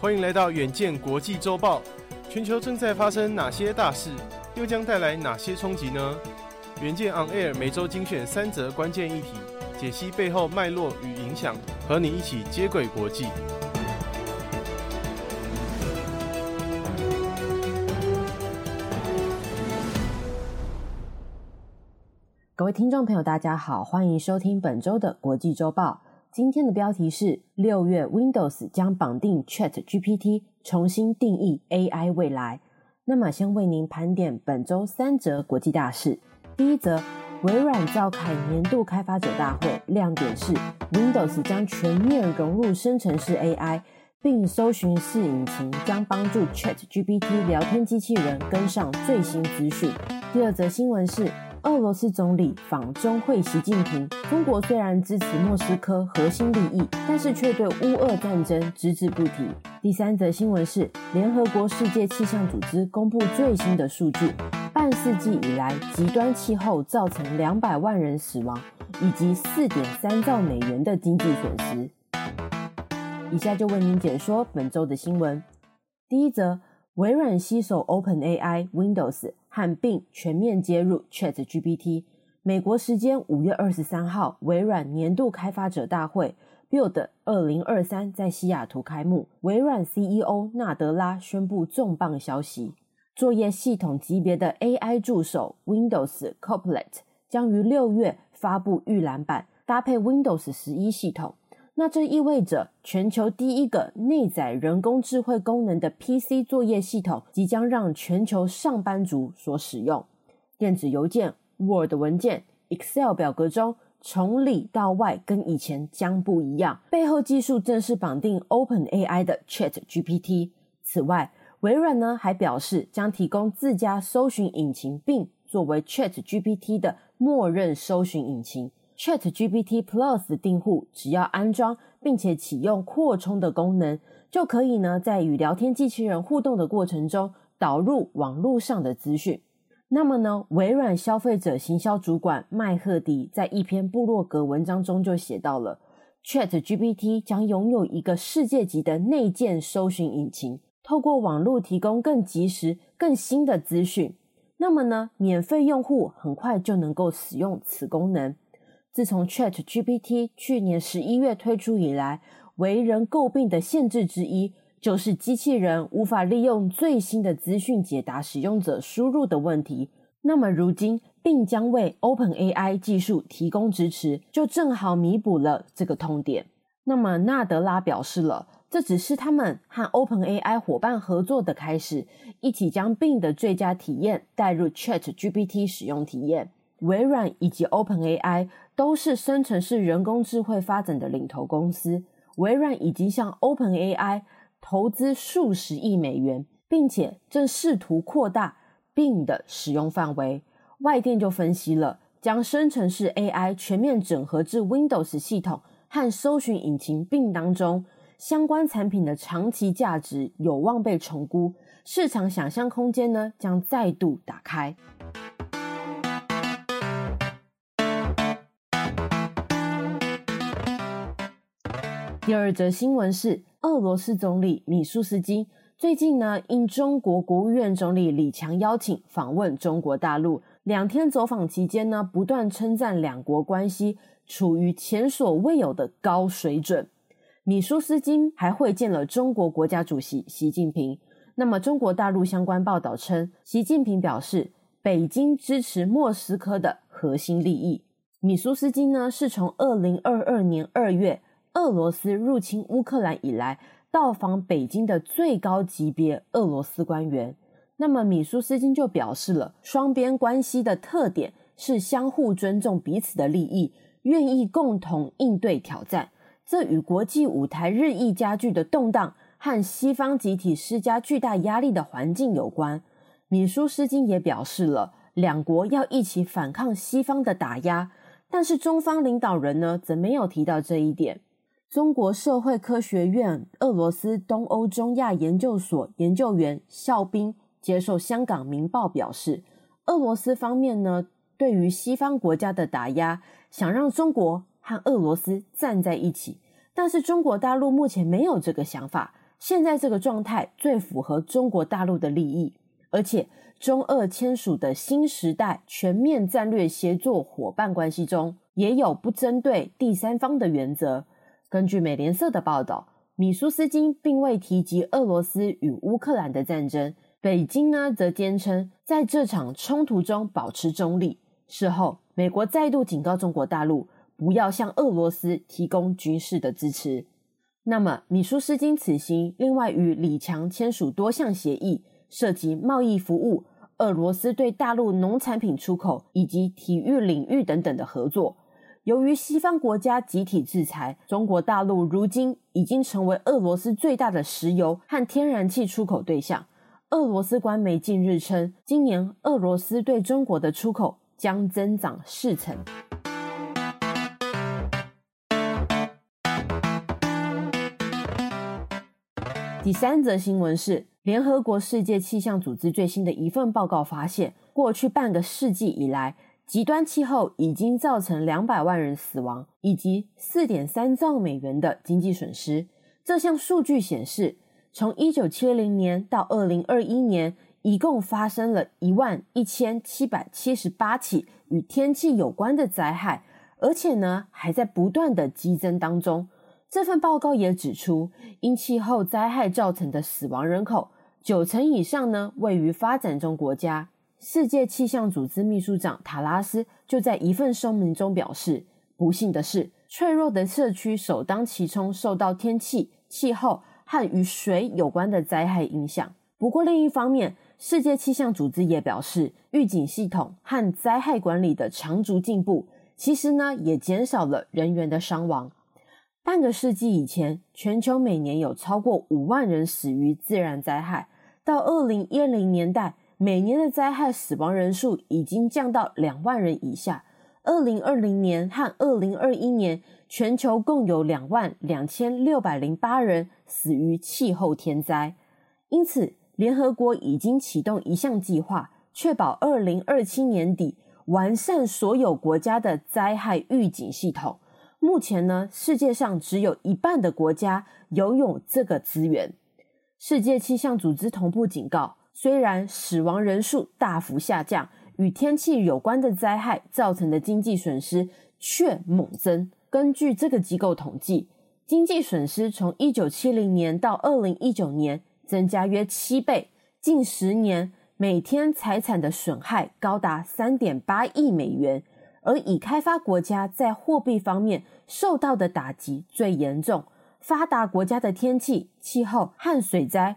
欢迎来到远见国际周报。全球正在发生哪些大事，又将带来哪些冲击呢？远见 On Air 每周精选三则关键议题，解析背后脉络与影响，和你一起接轨国际。各位听众朋友，大家好，欢迎收听本周的国际周报。今天的标题是：六月 Windows 将绑定 ChatGPT，重新定义 AI 未来。那么，先为您盘点本周三则国际大事。第一则，微软召开年度开发者大会，亮点是 Windows 将全面融入生成式 AI，并搜寻式引擎将帮助 ChatGPT 聊天机器人跟上最新资讯。第二则新闻是。俄罗斯总理访中会习近平。中国虽然支持莫斯科核心利益，但是却对乌俄战争只字不提。第三则新闻是，联合国世界气象组织公布最新的数据：半世纪以来，极端气候造成两百万人死亡，以及四点三兆美元的经济损失。以下就为您解说本周的新闻。第一则。微软携手 OpenAI、Windows 和并全面接入 ChatGPT。美国时间五月二十三号，微软年度开发者大会 Build 二零二三在西雅图开幕。微软 CEO 纳德拉宣布重磅消息：作业系统级别的 AI 助手 Windows Copilot 将于六月发布预览版，搭配 Windows 十一系统。那这意味着全球第一个内载人工智慧功能的 PC 作业系统即将让全球上班族所使用。电子邮件、Word 文件、Excel 表格中，从里到外跟以前将不一样。背后技术正是绑定 OpenAI 的 ChatGPT。此外，微软呢还表示将提供自家搜寻引擎，并作为 ChatGPT 的默认搜寻引擎。ChatGPT Plus 的订户只要安装并且启用扩充的功能，就可以呢在与聊天机器人互动的过程中导入网络上的资讯。那么呢，微软消费者行销主管麦赫迪在一篇部落格文章中就写到了，ChatGPT 将拥有一个世界级的内建搜寻引擎，透过网络提供更及时、更新的资讯。那么呢，免费用户很快就能够使用此功能。自从 ChatGPT 去年十一月推出以来，为人诟病的限制之一，就是机器人无法利用最新的资讯解答使用者输入的问题。那么如今并将为 OpenAI 技术提供支持，就正好弥补了这个痛点。那么纳德拉表示了，这只是他们和 OpenAI 伙伴合作的开始，一起将病的最佳体验带入 ChatGPT 使用体验。微软以及 OpenAI 都是生成式人工智慧发展的领头公司。微软已经向 OpenAI 投资数十亿美元，并且正试图扩大 Bing 的使用范围。外电就分析了，将生成式 AI 全面整合至 Windows 系统和搜寻引擎 Bing 当中，相关产品的长期价值有望被重估，市场想象空间呢将再度打开。第二则新闻是，俄罗斯总理米舒斯金最近呢，应中国国务院总理李强邀请访问中国大陆。两天走访期间呢，不断称赞两国关系处于前所未有的高水准。米舒斯金还会见了中国国家主席习近平。那么，中国大陆相关报道称，习近平表示，北京支持莫斯科的核心利益。米舒斯金呢，是从二零二二年二月。俄罗斯入侵乌克兰以来，到访北京的最高级别俄罗斯官员。那么，米舒斯金就表示了，双边关系的特点是相互尊重彼此的利益，愿意共同应对挑战。这与国际舞台日益加剧的动荡和西方集体施加巨大压力的环境有关。米舒斯金也表示了，两国要一起反抗西方的打压，但是中方领导人呢，则没有提到这一点。中国社会科学院俄罗斯东欧中亚研究所研究员肖斌接受香港《明报》表示，俄罗斯方面呢，对于西方国家的打压，想让中国和俄罗斯站在一起，但是中国大陆目前没有这个想法。现在这个状态最符合中国大陆的利益，而且中俄签署的新时代全面战略协作伙伴关系中，也有不针对第三方的原则。根据美联社的报道，米舒斯金并未提及俄罗斯与乌克兰的战争。北京呢，则坚称在这场冲突中保持中立。事后，美国再度警告中国大陆不要向俄罗斯提供军事的支持。那么，米舒斯金此行另外与李强签署多项协议，涉及贸易服务、俄罗斯对大陆农产品出口以及体育领域等等的合作。由于西方国家集体制裁，中国大陆如今已经成为俄罗斯最大的石油和天然气出口对象。俄罗斯官媒近日称，今年俄罗斯对中国的出口将增长四成。第三则新闻是，联合国世界气象组织最新的一份报告发现，过去半个世纪以来，极端气候已经造成两百万人死亡，以及四点三兆美元的经济损失。这项数据显示，从一九七零年到二零二一年，一共发生了一万一千七百七十八起与天气有关的灾害，而且呢，还在不断的激增当中。这份报告也指出，因气候灾害造成的死亡人口，九成以上呢，位于发展中国家。世界气象组织秘书长塔拉斯就在一份声明中表示：“不幸的是，脆弱的社区首当其冲受到天气、气候和与水有关的灾害影响。不过，另一方面，世界气象组织也表示，预警系统和灾害管理的长足进步，其实呢也减少了人员的伤亡。半个世纪以前，全球每年有超过五万人死于自然灾害，到二零一零年代。”每年的灾害死亡人数已经降到两万人以下。二零二零年和二零二一年，全球共有两万两千六百零八人死于气候天灾。因此，联合国已经启动一项计划，确保二零二七年底完善所有国家的灾害预警系统。目前呢，世界上只有一半的国家拥有这个资源。世界气象组织同步警告。虽然死亡人数大幅下降，与天气有关的灾害造成的经济损失却猛增。根据这个机构统计，经济损失从一九七零年到二零一九年增加约七倍，近十年每天财产的损害高达三点八亿美元。而已开发国家在货币方面受到的打击最严重，发达国家的天气、气候和水灾。